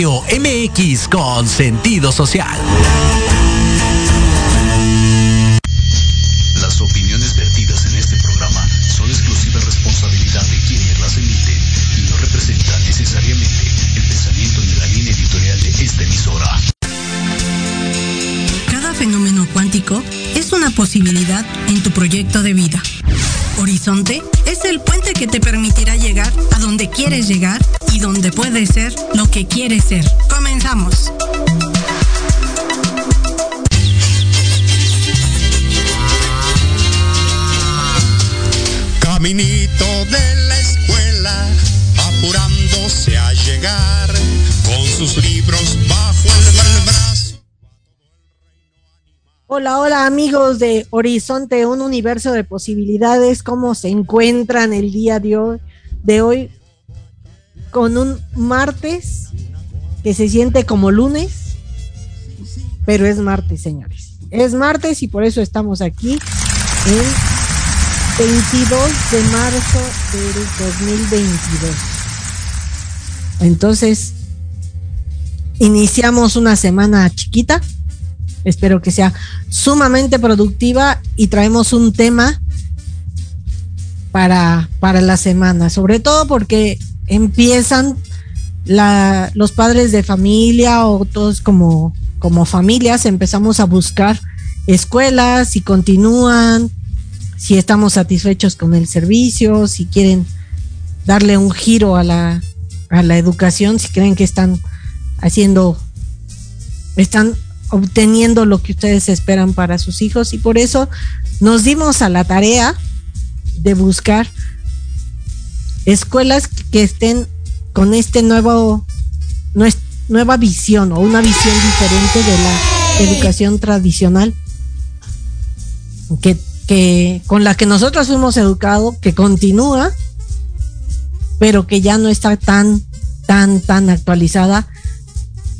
Radio MX con sentido social. Las opiniones vertidas en este programa son exclusiva responsabilidad de quienes las emiten y no representan necesariamente el pensamiento ni la línea editorial de esta emisora. Cada fenómeno cuántico es una posibilidad en tu proyecto de vida. Horizonte es el puente que te permitirá llegar a donde quieres llegar donde puedes ser lo que quieres ser. Comenzamos. Caminito de la escuela, apurándose a llegar, con sus libros bajo el brazo. Hola, hola amigos de Horizonte, un universo de posibilidades. ¿Cómo se encuentran el día de hoy? De hoy con un martes que se siente como lunes, pero es martes, señores. Es martes y por eso estamos aquí el 22 de marzo del 2022. Entonces, iniciamos una semana chiquita. Espero que sea sumamente productiva y traemos un tema para, para la semana, sobre todo porque empiezan la, los padres de familia o todos como, como familias, empezamos a buscar escuelas, si continúan, si estamos satisfechos con el servicio, si quieren darle un giro a la, a la educación, si creen que están haciendo, están obteniendo lo que ustedes esperan para sus hijos. Y por eso nos dimos a la tarea de buscar escuelas que estén con este nuevo nueva visión o una visión diferente de la educación tradicional que, que con la que nosotros fuimos educados, que continúa, pero que ya no está tan, tan, tan actualizada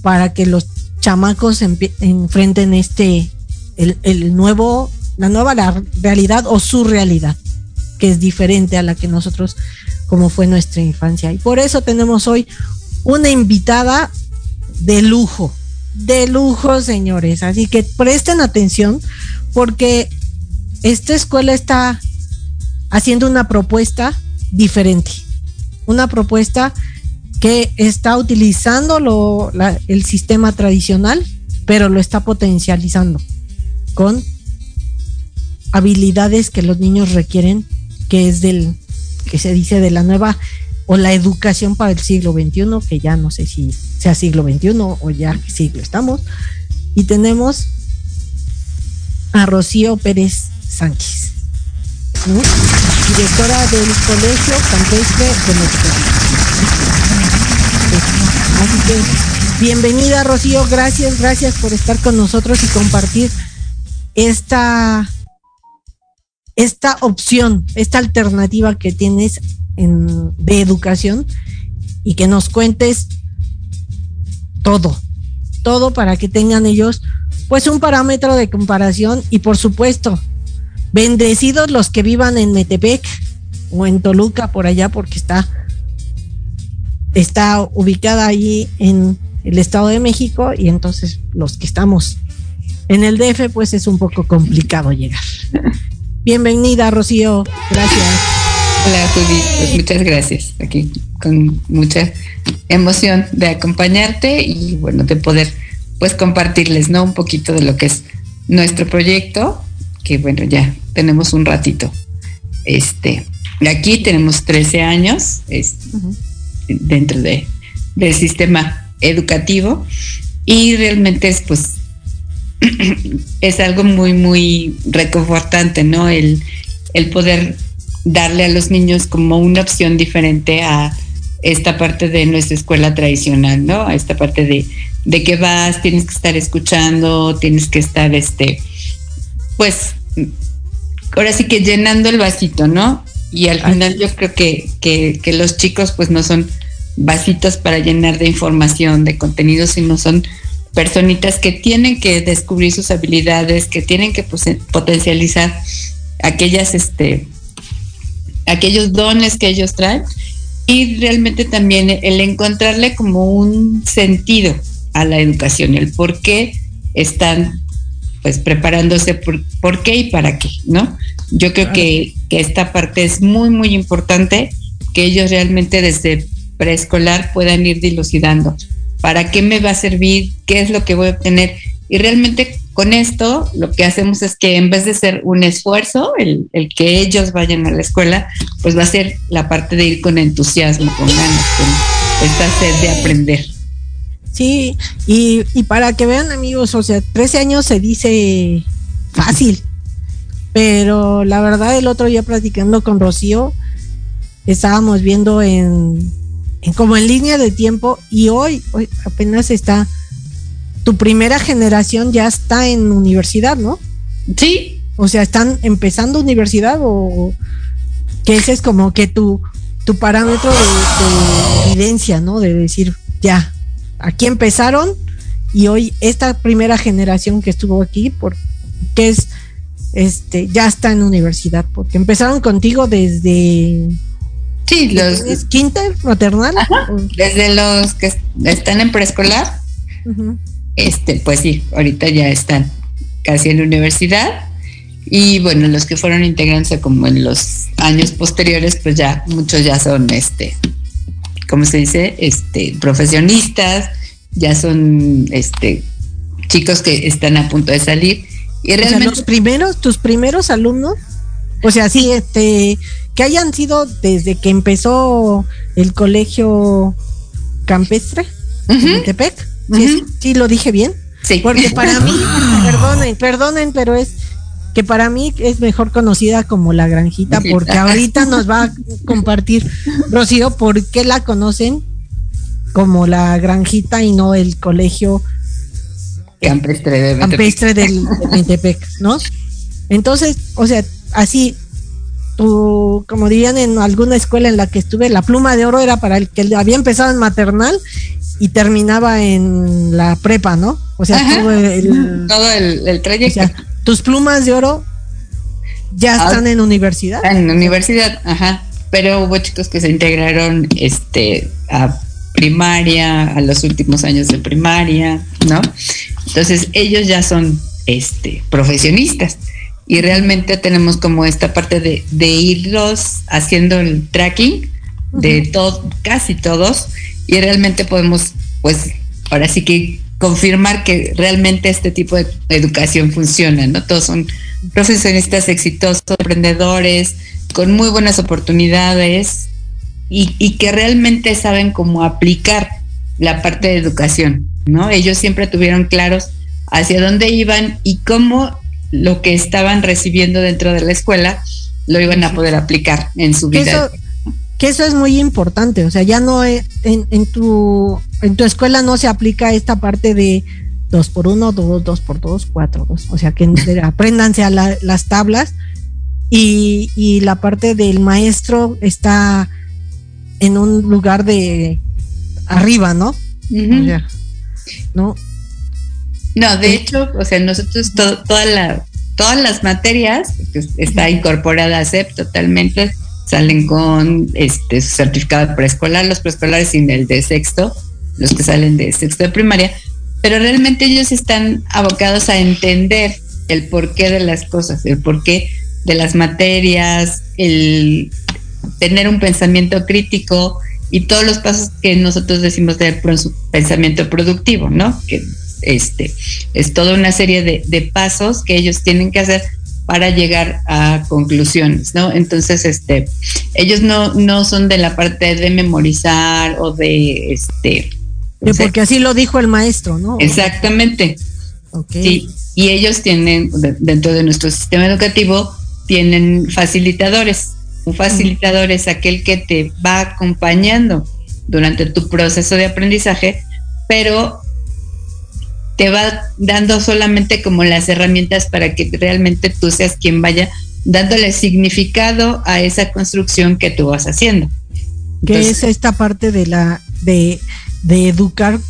para que los chamacos enfrenten este, el, el nuevo, la nueva realidad o su realidad, que es diferente a la que nosotros como fue nuestra infancia. Y por eso tenemos hoy una invitada de lujo, de lujo, señores. Así que presten atención porque esta escuela está haciendo una propuesta diferente, una propuesta que está utilizando el sistema tradicional, pero lo está potencializando con habilidades que los niños requieren, que es del que se dice de la nueva o la educación para el siglo XXI, que ya no sé si sea siglo XXI o ya qué siglo estamos. Y tenemos a Rocío Pérez Sánchez, directora del Colegio Campestre de México. Así que bienvenida Rocío, gracias, gracias por estar con nosotros y compartir esta esta opción, esta alternativa que tienes en, de educación y que nos cuentes todo, todo para que tengan ellos pues un parámetro de comparación y por supuesto, bendecidos los que vivan en Metepec o en Toluca por allá porque está está ubicada allí en el Estado de México y entonces los que estamos en el DF pues es un poco complicado llegar. Bienvenida, Rocío. Gracias. Hola, Juli. Pues muchas gracias. Aquí con mucha emoción de acompañarte y bueno, de poder pues compartirles, ¿no? Un poquito de lo que es nuestro proyecto, que bueno, ya tenemos un ratito. Este, aquí tenemos 13 años uh -huh. dentro de, del sistema educativo y realmente es pues es algo muy, muy reconfortante, ¿no? El, el poder darle a los niños como una opción diferente a esta parte de nuestra escuela tradicional, ¿no? A esta parte de, de que vas, tienes que estar escuchando, tienes que estar, este, pues, ahora sí que llenando el vasito, ¿no? Y al final yo creo que, que, que los chicos pues no son vasitos para llenar de información, de contenido, sino son personitas que tienen que descubrir sus habilidades, que tienen que potencializar aquellas, este, aquellos dones que ellos traen y realmente también el encontrarle como un sentido a la educación, el por qué están pues preparándose, por, qué y para qué, ¿no? Yo creo que, que esta parte es muy, muy importante, que ellos realmente desde preescolar puedan ir dilucidando para qué me va a servir, qué es lo que voy a obtener. Y realmente con esto lo que hacemos es que en vez de ser un esfuerzo, el, que ellos vayan a la escuela, pues va a ser la parte de ir con entusiasmo, con ganas, con esta sed de aprender. Sí, y, y para que vean amigos, o sea, 13 años se dice fácil, pero la verdad el otro día platicando con Rocío, estábamos viendo en, como en línea de tiempo y hoy, hoy apenas está, tu primera generación ya está en universidad, ¿no? Sí. O sea, están empezando universidad o que ese es como que tu, tu parámetro de, evidencia, ¿no? De decir, ya, aquí empezaron y hoy esta primera generación que estuvo aquí, porque es, este, ya está en universidad, porque empezaron contigo desde Sí, los. ¿Es kinder maternal? desde los que están en preescolar. Este, pues sí, ahorita ya están casi en la universidad. Y bueno, los que fueron integrándose como en los años posteriores, pues ya muchos ya son este, ¿cómo se dice? Este, profesionistas, ya son este chicos que están a punto de salir. Y realmente. los primeros, tus primeros alumnos, o sea, sí, este, que hayan sido desde que empezó el colegio campestre en Tepec. ¿Sí, lo dije bien. Sí. Porque para mí, perdonen, perdonen, pero es que para mí es mejor conocida como la granjita, porque ahorita nos va a compartir Rocío por qué la conocen como la granjita y no el colegio campestre, de campestre del de ¿no? Entonces, o sea, así como dirían en alguna escuela en la que estuve, la pluma de oro era para el que había empezado en maternal y terminaba en la prepa, ¿no? O sea, todo el, trayecto. tus plumas de oro ya ah, están en universidad. En universidad, ajá. Pero hubo chicos que se integraron este a primaria, a los últimos años de primaria, ¿no? Entonces ellos ya son este profesionistas y realmente tenemos como esta parte de, de irlos haciendo el tracking de casi todos, y realmente podemos, pues, ahora sí que confirmar que realmente este tipo de educación funciona, ¿no? Todos son profesionistas exitosos, emprendedores, con muy buenas oportunidades y, y que realmente saben cómo aplicar la parte de educación, ¿no? Ellos siempre tuvieron claros hacia dónde iban y cómo lo que estaban recibiendo dentro de la escuela lo iban a poder aplicar en su vida. que eso es muy importante, o sea, ya no en, en, tu en tu escuela no se aplica esta parte de dos por uno, dos, dos por dos, cuatro, dos, o sea, que apréndanse a las tablas y, y la parte del maestro está en un lugar de arriba, ¿no? ¿no? No, de hecho, o sea, nosotros toda la, todas las materias, pues, está incorporada a CEP totalmente, salen con este certificado de preescolar, los preescolares sin el de sexto, los que salen de sexto de primaria, pero realmente ellos están abocados a entender el porqué de las cosas, el porqué de las materias, el tener un pensamiento crítico y todos los pasos que nosotros decimos de pensamiento productivo, ¿no? Que este, es toda una serie de, pasos que ellos tienen que hacer para llegar a conclusiones, ¿no? Entonces, este, ellos no, no son de la parte de memorizar o de, este... porque así lo dijo el maestro, ¿no? Exactamente. Sí, y ellos tienen, dentro de nuestro sistema educativo, tienen facilitadores. Un facilitador es aquel que te va acompañando durante tu proceso de aprendizaje, pero te va dando solamente como las herramientas para que realmente tú seas quien vaya dándole significado a esa construcción que tú vas haciendo. Que es esta parte de la de, educar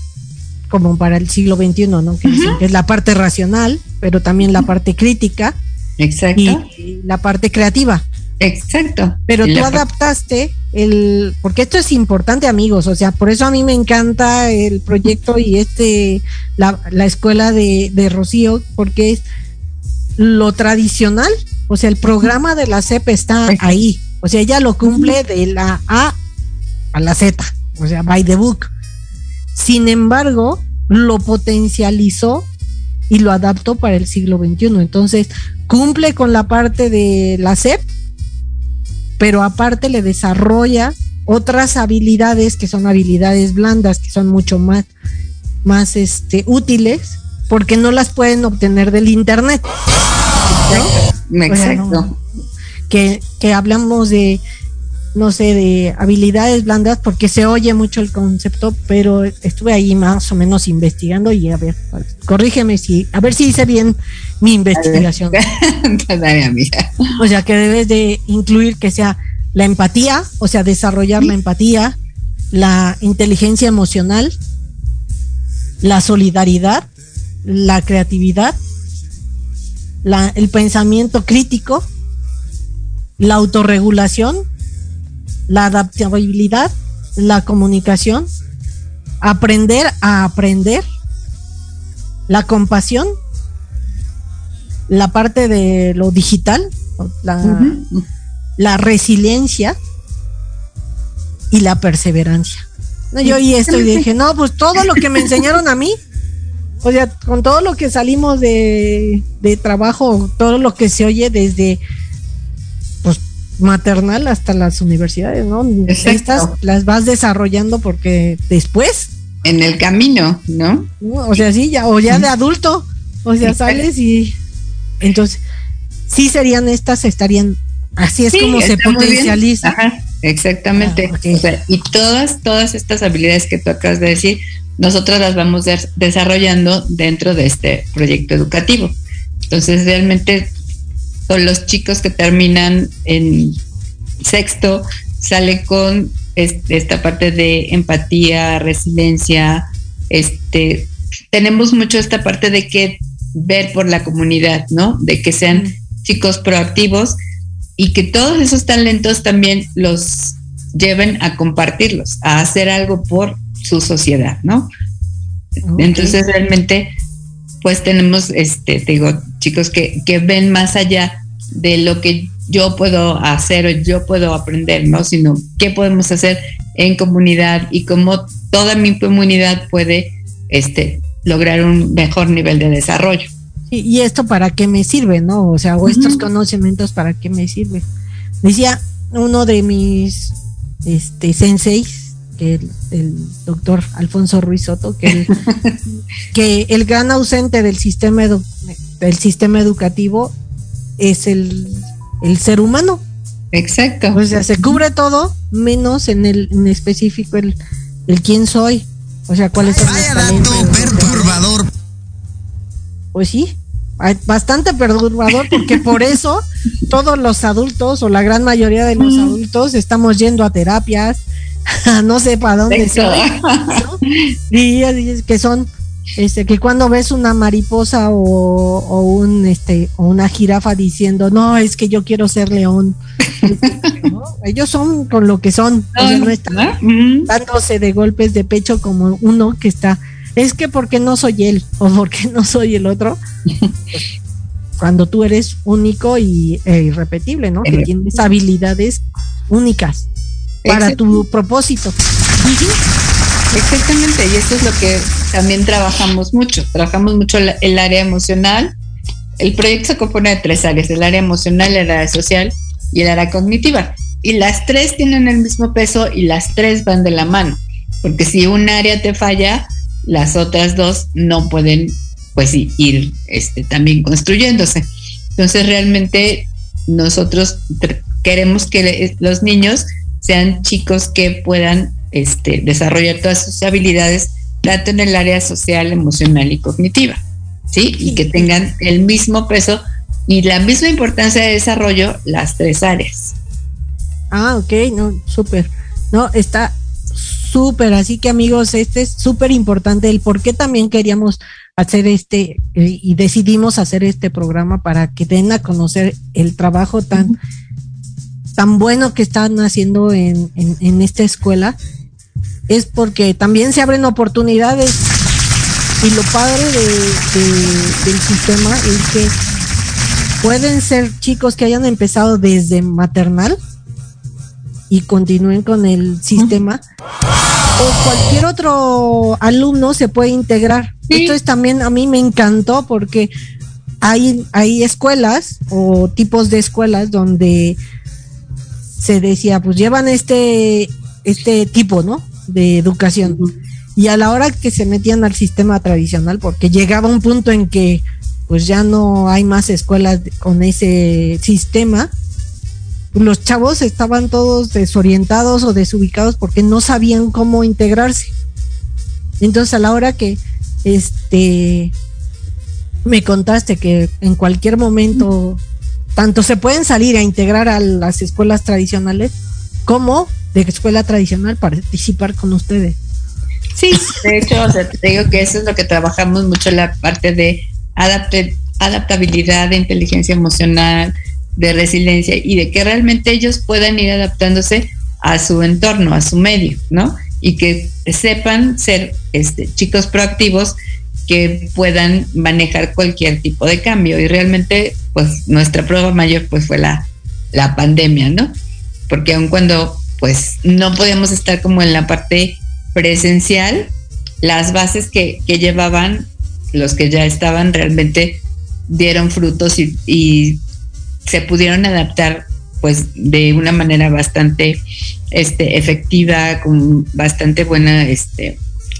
como para el siglo XXI, ¿no? Que, es la parte racional, pero también la parte crítica. Exacto. Y la parte creativa. Exacto. Pero tú adaptaste el, porque esto es importante, amigos, o sea, por eso a mí me encanta el proyecto y este, la, la escuela de, de Rocío, porque es lo tradicional, o sea, el programa de la CEP está ahí, o sea, ella lo cumple de la A a la Z, o sea, by the book. Sin embargo, lo potencializó y lo adaptó para el siglo XXI. Entonces, cumple con la parte de la CEP, pero aparte le desarrolla otras habilidades que son habilidades blandas, que son mucho más, más este, útiles, porque no las pueden obtener del internet. Exacto. que, que hablamos de no sé, de habilidades blandas, porque se oye mucho el concepto, pero estuve ahí más o menos investigando y a ver, corrígeme si, a ver si hice bien mi investigación. o sea, que debes de incluir que sea la empatía, o sea, desarrollar la empatía, la inteligencia emocional, la solidaridad, la creatividad, la, el pensamiento crítico, la autorregulación, la adaptabilidad, la comunicación, aprender a aprender, la compasión, la parte de lo digital, la, resiliencia y la perseverancia. yo oí esto y dije, no, pues todo lo que me enseñaron a mí, o sea, con todo lo que salimos de, de trabajo, todo lo que se oye desde maternal hasta las universidades, ¿no? Estas las vas desarrollando porque después. En el camino, ¿no? O sea, sí, ya, o ya de adulto, o sea, sales y entonces, sí serían estas, estarían, así es como se potencializa. exactamente. Ah, y todas, todas estas habilidades que tú acabas de decir, nosotros las vamos desarrollando dentro de este proyecto educativo. Entonces, realmente son los chicos que terminan en sexto, salen con esta parte de empatía, resiliencia, este, tenemos mucho esta parte de que ver por la comunidad, ¿no? De que sean chicos proactivos y que todos esos talentos también los lleven a compartirlos, a hacer algo por su sociedad, ¿no? Entonces realmente, pues tenemos, este, te digo, chicos que, que ven más allá de lo que yo puedo hacer o yo puedo aprender, ¿no? Sino qué podemos hacer en comunidad y cómo toda mi comunidad puede este, lograr un mejor nivel de desarrollo. ¿Y esto para qué me sirve, no? O sea, o estos conocimientos para qué me sirve. Decía uno de mis este, senseis, que el, doctor Alfonso Ruiz Soto, que el, que el gran ausente del sistema, del sistema educativo es el, ser humano. Exacto. O sea, se cubre todo, menos en el en específico el, el quién soy. O sea, cuáles son Vaya dato perturbador. Pues sí, bastante perturbador porque por eso todos los adultos o la gran mayoría de los adultos estamos yendo a terapias, no sé para dónde soy, y que son este que cuando ves una mariposa o, un este o una jirafa diciendo no es que yo quiero ser león ellos son con lo que son no están dándose de golpes de pecho como uno que está es que porque no soy él o porque no soy el otro cuando tú eres único y e irrepetible no que tienes habilidades únicas para tu propósito Exactamente, y eso es lo que también trabajamos mucho. Trabajamos mucho el área emocional. El proyecto se compone de tres áreas, el área emocional, el área social y el área cognitiva. Y las tres tienen el mismo peso y las tres van de la mano. Porque si un área te falla, las otras dos no pueden pues ir este, también construyéndose. Entonces realmente nosotros queremos que los niños sean chicos que puedan este, desarrollar todas sus habilidades, tanto en el área social, emocional y cognitiva, ¿sí? Y que tengan el mismo peso y la misma importancia de desarrollo las tres áreas. Ah, ok, no, súper. No, está súper, así que amigos, este es súper importante, el por qué también queríamos hacer este y decidimos hacer este programa para que den a conocer el trabajo tan tan bueno que están haciendo en, en, esta escuela es porque también se abren oportunidades y lo padre del sistema es que pueden ser chicos que hayan empezado desde maternal y continúen con el sistema o cualquier otro alumno se puede integrar. Esto es también a mí me encantó porque hay, hay escuelas o tipos de escuelas donde se decía, pues llevan este, este tipo, ¿no? De educación. Y a la hora que se metían al sistema tradicional, porque llegaba un punto en que pues ya no hay más escuelas con ese sistema, los chavos estaban todos desorientados o desubicados porque no sabían cómo integrarse. Entonces a la hora que este me contaste que en cualquier momento tanto se pueden salir a integrar a las escuelas tradicionales como de escuela tradicional participar con ustedes. Sí, de hecho, te digo que eso es lo que trabajamos mucho la parte de adaptabilidad, de inteligencia emocional, de resiliencia y de que realmente ellos puedan ir adaptándose a su entorno, a su medio, ¿no? Y que sepan ser este, chicos proactivos que puedan manejar cualquier tipo de cambio. Y realmente, pues nuestra prueba mayor pues fue la, la pandemia, ¿no? Porque aun cuando pues no podíamos estar como en la parte presencial, las bases que, que llevaban los que ya estaban realmente dieron frutos y, se pudieron adaptar pues de una manera bastante este, efectiva, con bastante buena este,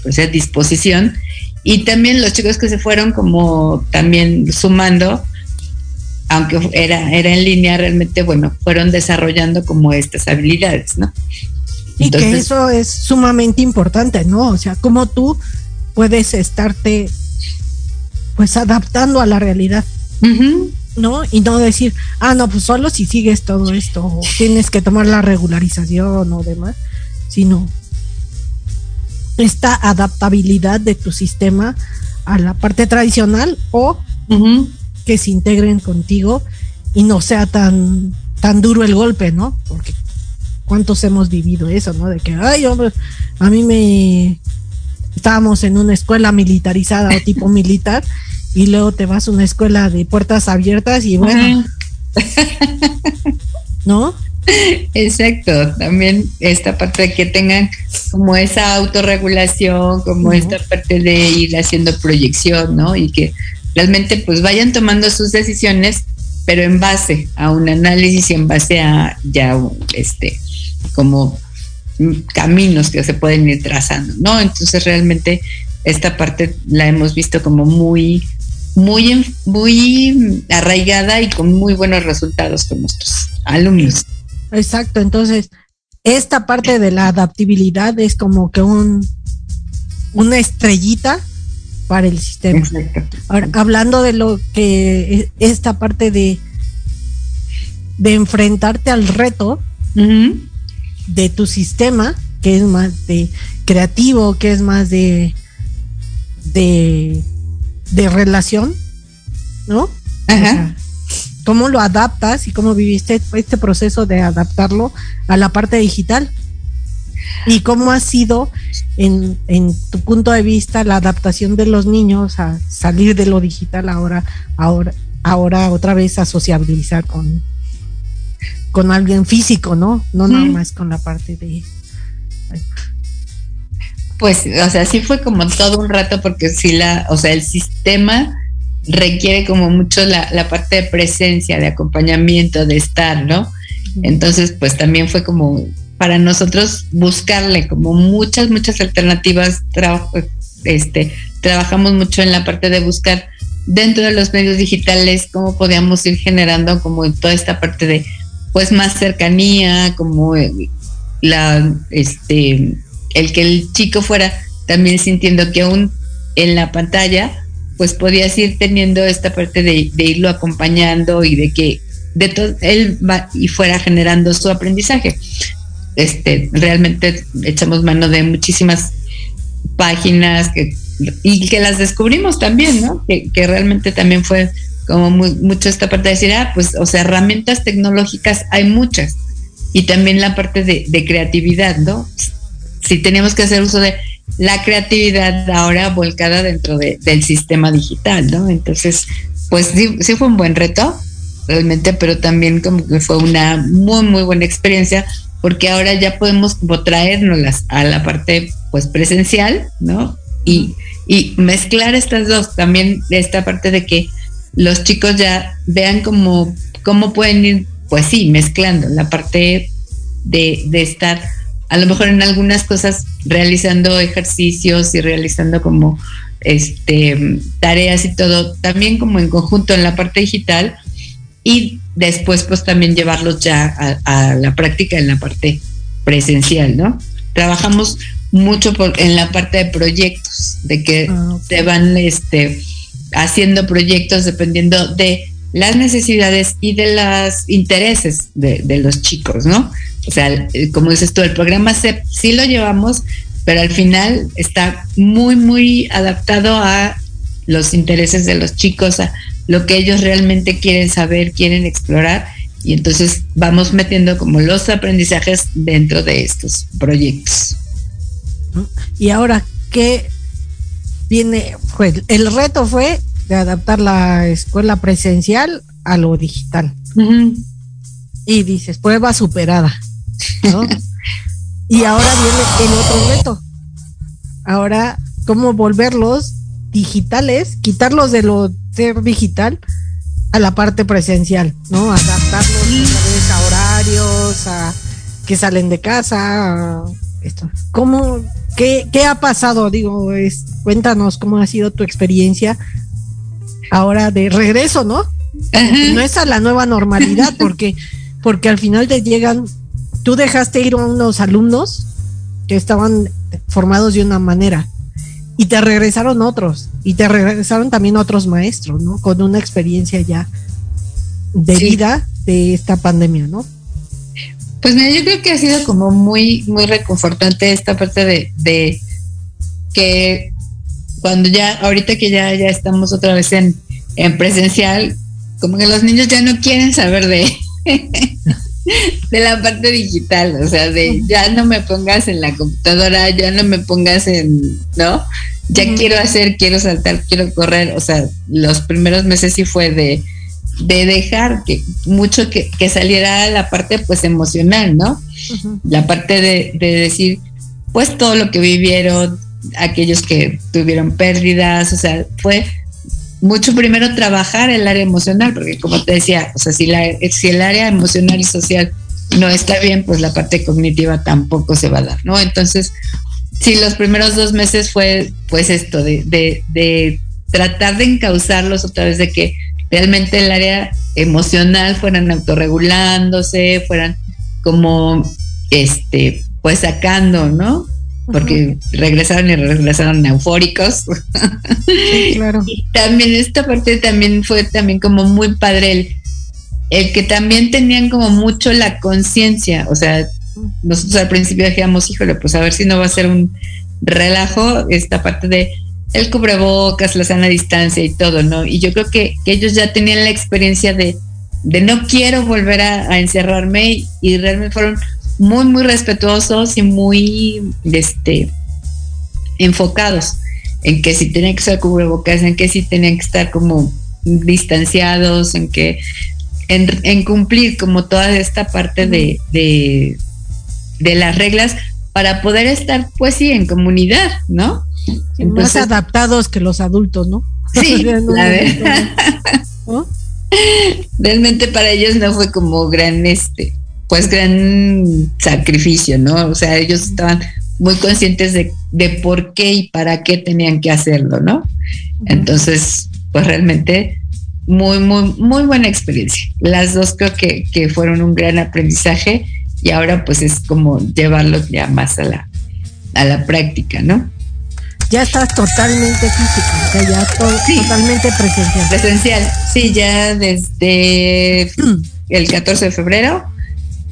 sea, disposición. Y también los chicos que se fueron como también sumando, aunque era, era en línea, realmente, bueno, fueron desarrollando como estas habilidades, ¿no? Y que eso es sumamente importante, ¿no? O sea, como tú puedes estarte pues adaptando a la realidad. ¿No? Y no decir, ah, no, pues solo si sigues todo esto, tienes que tomar la regularización o demás, sino esta adaptabilidad de tu sistema a la parte tradicional o que se integren contigo y no sea tan, tan duro el golpe, ¿no? Porque cuántos hemos vivido eso, ¿no? De que, ay, hombre, a mí me estábamos en una escuela militarizada o tipo militar y luego te vas a una escuela de puertas abiertas y bueno, ¿no? Exacto, también esta parte de que tengan como esa autorregulación, como esta parte de ir haciendo proyección, ¿no? Y que realmente pues vayan tomando sus decisiones, pero en base a un análisis y en base a ya este como caminos que se pueden ir trazando, ¿no? Entonces realmente esta parte la hemos visto como muy, muy, muy arraigada y con muy buenos resultados con nuestros alumnos. Exacto, entonces esta parte de la adaptabilidad es como que un una estrellita para el sistema. Ahora, hablando de lo que esta parte de de enfrentarte al reto, de tu sistema, que es más de creativo, que es más de de, de relación, ¿no? Ajá. ¿Cómo lo adaptas y cómo viviste este proceso de adaptarlo a la parte digital? ¿Y cómo ha sido, en, en, tu punto de vista, la adaptación de los niños a salir de lo digital ahora, ahora, ahora otra vez a sociabilizar con, con alguien físico, ¿no? No nada más con la parte de... Pues, o sea, sí fue como todo un rato porque sí la, o sea, el sistema requiere como mucho la, la parte de presencia, de acompañamiento, de estar, ¿no? Entonces, pues también fue como para nosotros buscarle como muchas, muchas alternativas. este, trabajamos mucho en la parte de buscar dentro de los medios digitales cómo podíamos ir generando como toda esta parte de pues más cercanía, como la este el que el chico fuera también sintiendo que aún en la pantalla pues podías ir teniendo esta parte de, irlo acompañando y de que de todo él va y fuera generando su aprendizaje. Este, realmente echamos mano de muchísimas páginas y que las descubrimos también, ¿no? Que, realmente también fue como mucho esta parte de decir, ah, pues, o sea, herramientas tecnológicas hay muchas. y también la parte de, creatividad, ¿no? Si tenemos que hacer uso de la creatividad ahora volcada dentro del sistema digital, ¿no? Entonces, pues sí, sí fue un buen reto, realmente, pero también como que fue una muy, muy buena experiencia porque ahora ya podemos como traernos a la parte pues presencial, ¿no? Y, y mezclar estas dos, también esta parte de que los chicos ya vean cómo, cómo pueden ir, pues sí, mezclando la parte de, de estar a lo mejor en algunas cosas realizando ejercicios y realizando como este tareas y todo, también como en conjunto en la parte digital y después pues también llevarlos ya a, la práctica en la parte presencial, ¿no? Trabajamos mucho en la parte de proyectos, de que ah, se van este, haciendo proyectos dependiendo de las necesidades y de los intereses de, los chicos, ¿no? O sea, como dices tú, el programa CEP sí lo llevamos, pero al final está muy, muy adaptado a los intereses de los chicos, a lo que ellos realmente quieren saber, quieren explorar, y entonces vamos metiendo como los aprendizajes dentro de estos proyectos. Y ahora, ¿qué viene? Pues el reto fue de adaptar la escuela presencial a lo digital. Y dices, prueba superada. y ahora viene el otro reto. Ahora, ¿cómo volverlos digitales, quitarlos de lo ser digital a la parte presencial, ¿no? Adaptarlos a horarios, a que salen de casa, esto. ¿Cómo, qué, qué ha pasado? Digo, es, cuéntanos cómo ha sido tu experiencia ahora de regreso, ¿no? No es a la nueva normalidad, porque, porque al final te llegan, tú dejaste ir a unos alumnos que estaban formados de una manera y te regresaron otros y te regresaron también otros maestros, ¿no? Con una experiencia ya de vida de esta pandemia, ¿no? Pues mira, yo creo que ha sido como muy, muy reconfortante esta parte de, de que cuando ya, ahorita que ya, ya estamos otra vez en, en presencial, como que los niños ya no quieren saber de, de la parte digital, o sea, de ya no me pongas en la computadora, ya no me pongas en, ¿no? Ya quiero hacer, quiero saltar, quiero correr, o sea, los primeros meses sí fue de, de dejar que mucho que, que saliera la parte pues emocional, ¿no? La parte de, de decir, pues todo lo que vivieron, aquellos que tuvieron pérdidas, o sea, fue mucho primero trabajar el área emocional, porque como te decía, o sea, si, la, si el área emocional y social no está bien, pues la parte cognitiva tampoco se va a dar, ¿no? Entonces, si los primeros dos meses fue pues esto, de, de, de tratar de encauzarlos otra vez, de que realmente el área emocional fueran autorregulándose, fueran como, este, pues sacando, ¿no? Porque regresaron y regresaron eufóricos. claro. y también esta parte también fue también como muy padre el, el que también tenían como mucho la conciencia, o sea, nosotros al principio decíamos, híjole, pues a ver si no va a ser un relajo esta parte de el cubrebocas, la sana distancia y todo, ¿no? Y yo creo que, ellos ya tenían la experiencia de, de no quiero volver a, a encerrarme y realmente fueron muy, muy respetuosos y muy este, enfocados en que si tenían que usar cubrebocas, en que si tenían que estar como distanciados, en que en, cumplir como toda esta parte de, de, las reglas para poder estar pues sí en comunidad, ¿no? más adaptados que los adultos, ¿no? Sí, la verdad. Realmente para ellos no fue como gran este pues gran sacrificio, ¿no? O sea, ellos estaban muy conscientes de, de por qué y para qué tenían que hacerlo, ¿no? Entonces, pues realmente muy, muy, muy buena experiencia. Las dos creo que, que fueron un gran aprendizaje y ahora pues es como llevarlos ya más a la, a la práctica, ¿no? Ya estás totalmente física, o sea, ya totalmente presencial. Presencial, sí, ya desde el 14 de febrero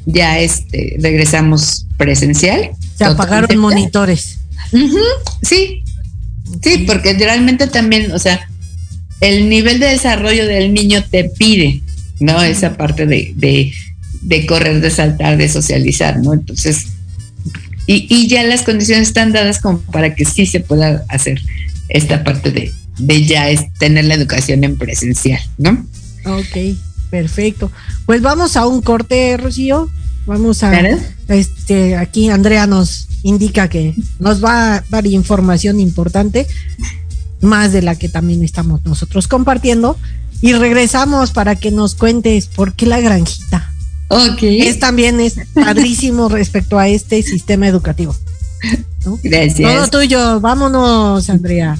ya este, regresamos presencial. Se apagaron monitores. sí, sí, porque realmente también, o sea, el nivel de desarrollo del niño te pide, ¿no? Esa parte de, de correr, de saltar, de socializar, ¿no? Entonces, y, y, ya las condiciones están dadas como para que sí se pueda hacer esta parte de, de ya es tener la educación en presencial, ¿no? Ok, perfecto. Pues vamos a un corte, Rocío. Vamos a este aquí Andrea nos indica que nos va a dar información importante, más de la que también estamos nosotros compartiendo. Y regresamos para que nos cuentes por qué la granjita. Ok. Es también es padrísimo respecto a este sistema educativo. Gracias. Todo tuyo. Vámonos, Andrea.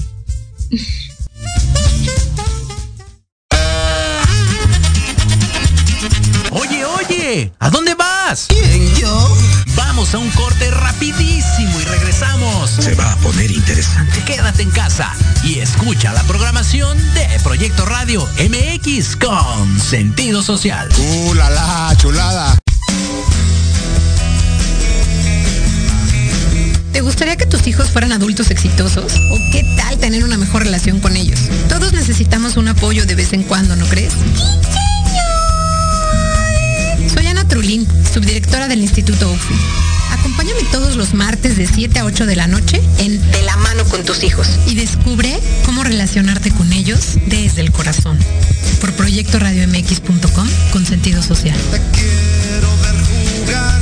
¿A dónde vas? ¿Quién, yo? Vamos a un corte rapidísimo y regresamos. Se va a poner interesante. Quédate en casa y escucha la programación de Proyecto Radio MX con sentido social. ¡Uh, la, la chulada! ¿Te gustaría que tus hijos fueran adultos exitosos? ¿O qué tal tener una mejor relación con ellos? Todos necesitamos un apoyo de vez en cuando, ¿no crees? Ana Trulín, subdirectora del Instituto UFI. Acompáñame todos los martes de 7 a 8 de la noche en De la mano con tus hijos y descubre cómo relacionarte con ellos desde el corazón. Por proyectoradiomx.com con sentido social. Te quiero ver jugar,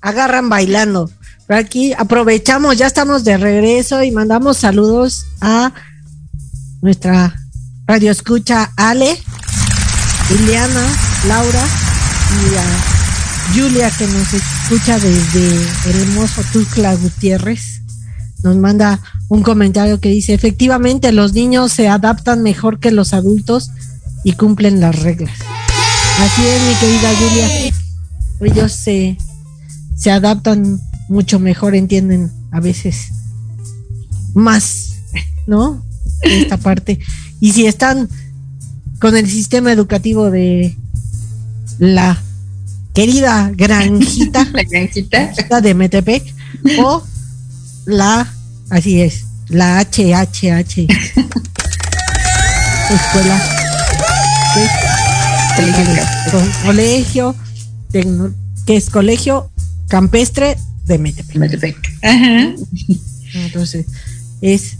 Agarran bailando. Pero aquí aprovechamos, ya estamos de regreso y mandamos saludos a nuestra radio escucha Ale, Liliana, Laura y a Julia que nos escucha desde el hermoso Tuxtla Gutiérrez. Nos manda un comentario que dice, efectivamente los niños se adaptan mejor que los adultos y cumplen las reglas. Así es, mi querida Julia. Ellos se, se adaptan mucho mejor, entienden a veces más, ¿no? Esta parte. Y si están con el sistema educativo de la querida granjita, La granjita. de Metepec, o la, así es, la HHH escuela, es Colegio co- colegio, tecno- que es colegio campestre de Metepec. Metepec. Ajá. Entonces, es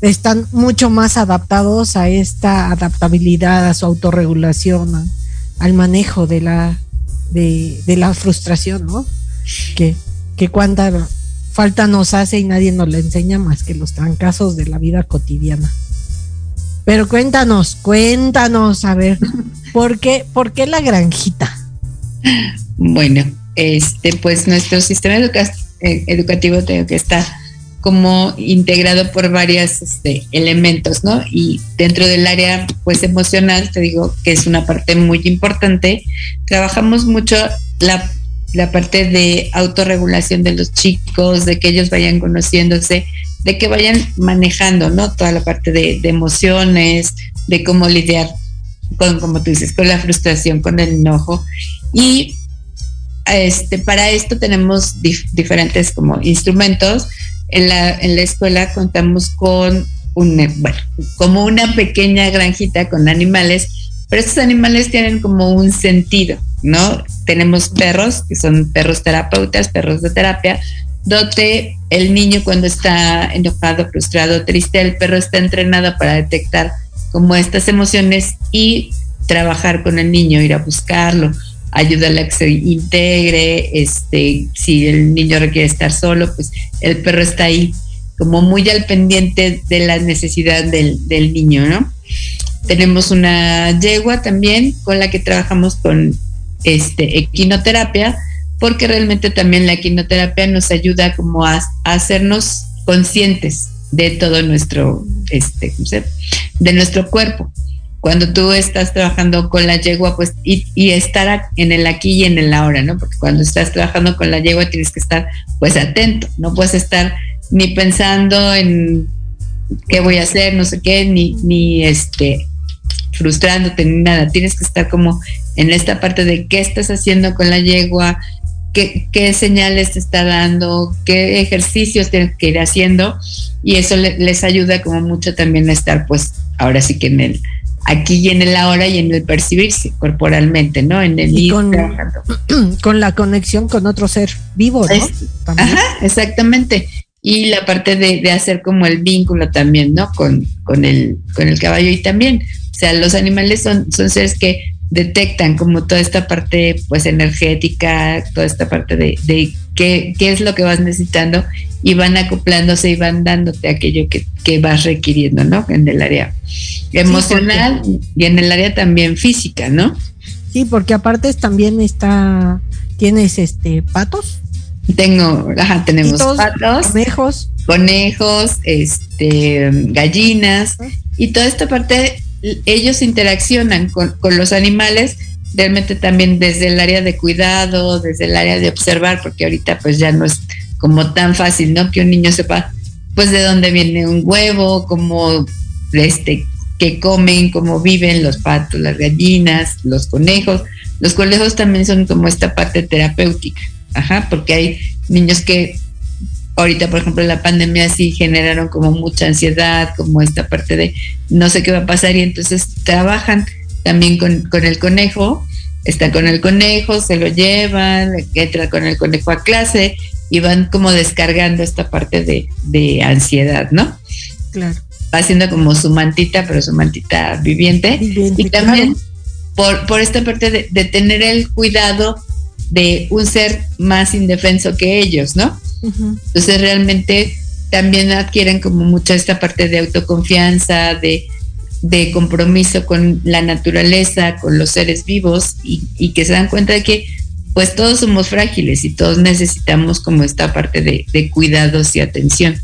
están mucho más adaptados a esta adaptabilidad, a su autorregulación, a- al manejo de la de, de la frustración, ¿no? Que, que cuánta falta nos hace y nadie nos la enseña más que los trancazos de la vida cotidiana. Pero cuéntanos, cuéntanos, a ver, ¿por qué, por qué la granjita? Bueno, este, pues nuestro sistema eh, educativo tengo que está como integrado por varios este, elementos, ¿no? Y dentro del área, pues, emocional, te digo que es una parte muy importante. Trabajamos mucho la, la parte de autorregulación de los chicos, de que ellos vayan conociéndose, de que vayan manejando, ¿no? Toda la parte de, de emociones, de cómo lidiar con, como tú dices, con la frustración, con el enojo. Y este, para esto tenemos dif- diferentes como instrumentos. En la, en la escuela contamos con un, eh, bueno, como una pequeña granjita con animales, pero estos animales tienen como un sentido, ¿no? Tenemos perros, que son perros terapeutas, perros de terapia, donde el niño cuando está enojado, frustrado, triste, el perro está entrenado para detectar como estas emociones y trabajar con el niño, ir a buscarlo, ayudarle a que se integre, este, si el niño requiere estar solo, pues el perro está ahí como muy al pendiente de la necesidad del, del niño, ¿no? Tenemos una yegua también con la que trabajamos con este, equinoterapia, porque realmente también la equinoterapia nos ayuda como a, a hacernos conscientes de todo nuestro, este, de nuestro cuerpo. Cuando tú estás trabajando con la yegua, pues, y, y estar en el aquí y en el ahora, ¿no? Porque cuando estás trabajando con la yegua tienes que estar, pues, atento, no puedes estar ni pensando en qué voy a hacer, no sé qué, ni, ni este, frustrándote ni nada. Tienes que estar como en esta parte de qué estás haciendo con la yegua, qué, qué señales te está dando, qué ejercicios tienes que ir haciendo y eso le- les ayuda como mucho también a estar pues ahora sí que en el aquí y en el ahora y en el percibirse corporalmente, ¿no? En el Y con- la conexión con otro ser vivo, ¿no? Es-. Ajá, exactamente. Y la parte de, de hacer como el vínculo también, ¿no? Con, con, el, con el caballo y también, o sea, los animales son, son seres que detectan como toda esta parte pues energética, toda esta parte de, de qué, qué es lo que vas necesitando y van acoplándose y van dándote aquello que, que vas requiriendo, ¿no? En el área emocional y en el área también física, ¿no? Sí, porque aparte también está, tienes este patos, Tengo, ajá, tenemos Pitos, patos, conejos, conejos, este, gallinas y toda esta parte, ellos interaccionan con, los animales realmente también desde el área de cuidado, desde el área de observar, porque ahorita pues ya no es como tan fácil, ¿no? Que un niño sepa pues de dónde viene un huevo, cómo este que comen, cómo viven los patos, las gallinas, los conejos. Los conejos también son como esta parte terapéutica, ajá, porque hay niños que ahorita, por ejemplo, la pandemia sí generaron como mucha ansiedad, como esta parte de no sé qué va a pasar y entonces trabajan también con, con el conejo, está con el conejo, se lo llevan, entra con el conejo a clase y van como descargando esta parte de, de ansiedad, ¿no? claro. Va haciendo como su mantita, pero su mantita viviente. Viviente, y también claro. por, por esta parte de, de tener el cuidado de un ser más indefenso que ellos, ¿no? Entonces realmente también adquieren como mucha esta parte de autoconfianza, de, de compromiso con la naturaleza, con los seres vivos y, y que se dan cuenta de que pues todos somos frágiles y todos necesitamos como esta parte de, de cuidados y atención.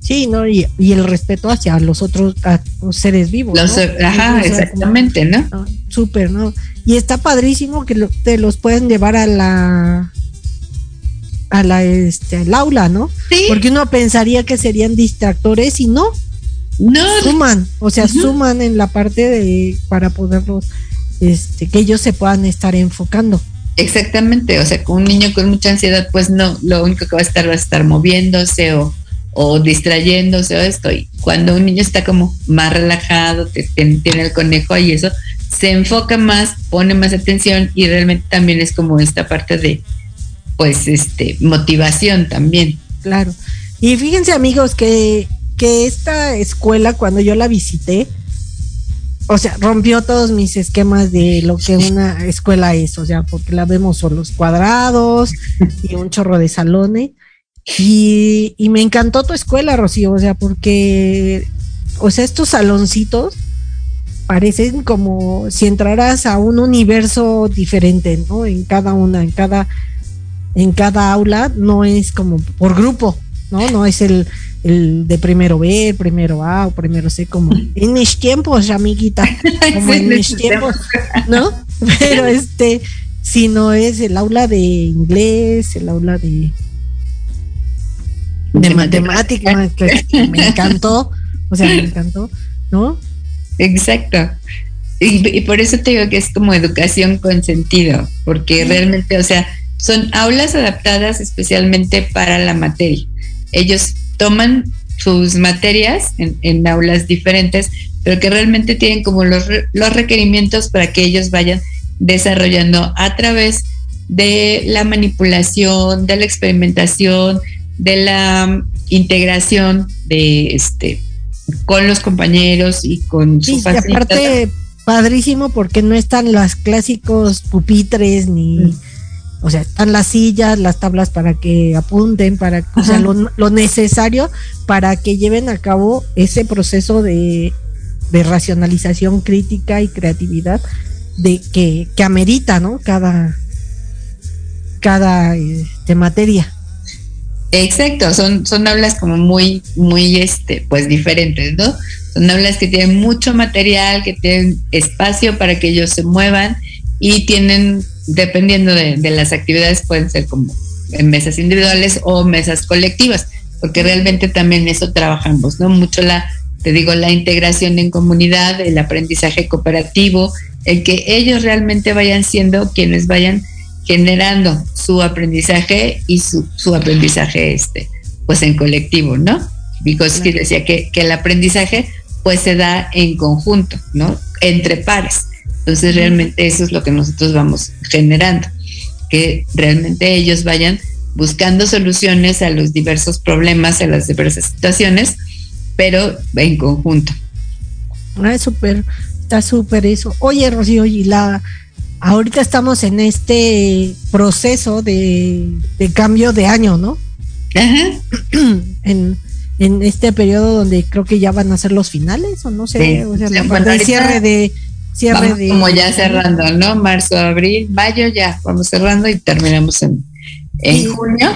Sí, ¿no? Y, y el respeto hacia los otros a los seres vivos. Los- ¿no? ajá, exactamente, ¿no? ¿no? Súper, ¿no? Y está padrísimo que lo- te los pueden llevar a la a la este al aula, ¿no? Sí. Porque uno pensaría que serían distractores y no, No, suman, o sea, suman en la parte de para poderlos este que ellos se puedan estar enfocando. Exactamente, o sea, con un niño con mucha ansiedad, pues no, lo único que va a estar va a estar moviéndose o, o distrayéndose o esto. Y cuando un niño está como más relajado, que tiene, tiene el conejo y eso, se enfoca más, pone más atención y realmente también es como esta parte de, pues, este, motivación también. Claro. Y fíjense amigos que, que esta escuela cuando yo la visité, o sea, rompió todos mis esquemas de lo que una escuela es, o sea, porque la vemos son los cuadrados y un chorro de salones. Y, y me encantó tu escuela, Rocío, o sea, porque, o sea, estos saloncitos parecen como si entraras a un universo diferente, ¿no? En cada una, en cada, en cada aula, no es como por grupo, ¿no? No es el, el de primero B, primero A o primero C, como en mis tiempos, amiguita, como en mis tiempos, ¿no? Pero este, sino es el aula de inglés, el aula de, de matemáticas, que me encantó, o sea, me encantó, ¿no? Exacto. Y, y por eso te digo que es como educación con sentido, porque realmente, o sea, son aulas adaptadas especialmente para la materia. Ellos toman sus materias en, en aulas diferentes, pero que realmente tienen como los, los requerimientos para que ellos vayan desarrollando a través de la manipulación, de la experimentación, de la mm, integración de este con los compañeros y con su Sí, y facilitador. aparte, padrísimo porque no están los clásicos pupitres ni. O sea, están las sillas, las tablas para que apunten, para o sea, lo, lo necesario para que lleven a cabo ese proceso de, de racionalización crítica y creatividad de que, que amerita, ¿no? Cada, cada este, materia. Exacto, son, son aulas como muy, muy, este, pues diferentes, ¿no? Son aulas que tienen mucho material, que tienen espacio para que ellos se muevan y tienen, dependiendo de, de las actividades, pueden ser como en mesas individuales o mesas colectivas, porque realmente también eso trabajamos, ¿no? Mucho la, te digo, la integración en comunidad, el aprendizaje cooperativo, el que ellos realmente vayan siendo quienes vayan generando su aprendizaje y su, su aprendizaje este pues en colectivo, ¿no? Vygotsky decía que, que el aprendizaje pues se da en conjunto, ¿no? Entre pares. Entonces realmente eso es lo que nosotros vamos generando, que realmente ellos vayan buscando soluciones a los diversos problemas, a las diversas situaciones, pero en conjunto. Ah, es súper, está súper eso. Oye, Rocío, y la ahorita estamos en este proceso de, de cambio de año, ¿no? Ajá. en, en este periodo donde creo que ya van a ser los finales, o no sé, Sí. o sea, la parte de cierre de cierre Vamos de como ya cerrando, ¿no? Marzo, abril, mayo, ya vamos cerrando y terminamos en, en Y- junio.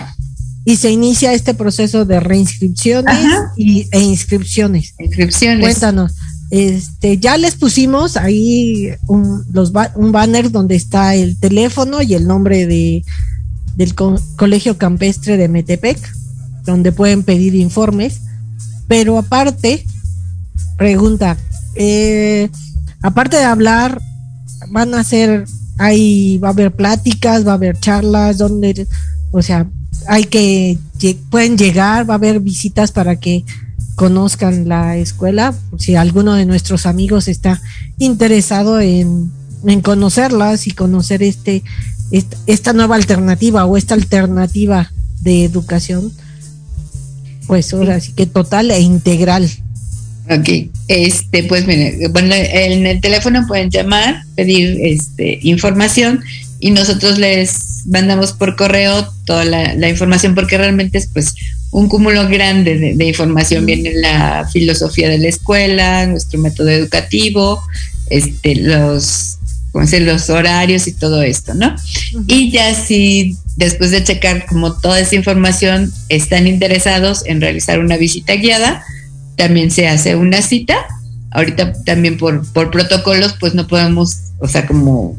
y se inicia este proceso de reinscripciones y, e inscripciones. Inscripciones. Cuéntanos. Este, ya les pusimos ahí un, los un banner donde está el teléfono y el nombre de del co- Colegio Campestre de Metepec, donde pueden pedir informes. Pero aparte, pregunta, eh, aparte de hablar, van a hacer, hay, va a haber pláticas, va a haber charlas, donde, o sea, hay que, pueden llegar, va a haber visitas para que conozcan la escuela, si alguno de nuestros amigos está interesado en, en conocerlas y conocer este, esta, esta nueva alternativa o esta alternativa de educación, pues ahora sí que total e integral. Ok, este, pues mire, bueno, en el teléfono pueden llamar, pedir este, información y nosotros les mandamos por correo toda la, la información porque realmente es pues un cúmulo grande de, de información. Viene la filosofía de la escuela, nuestro método educativo, este, los, ¿cómo se los horarios y todo esto, ¿no? Y ya si después de checar como toda esa información están interesados en realizar una visita guiada, también se hace una cita. Ahorita también por, por protocolos, pues no podemos, o sea, como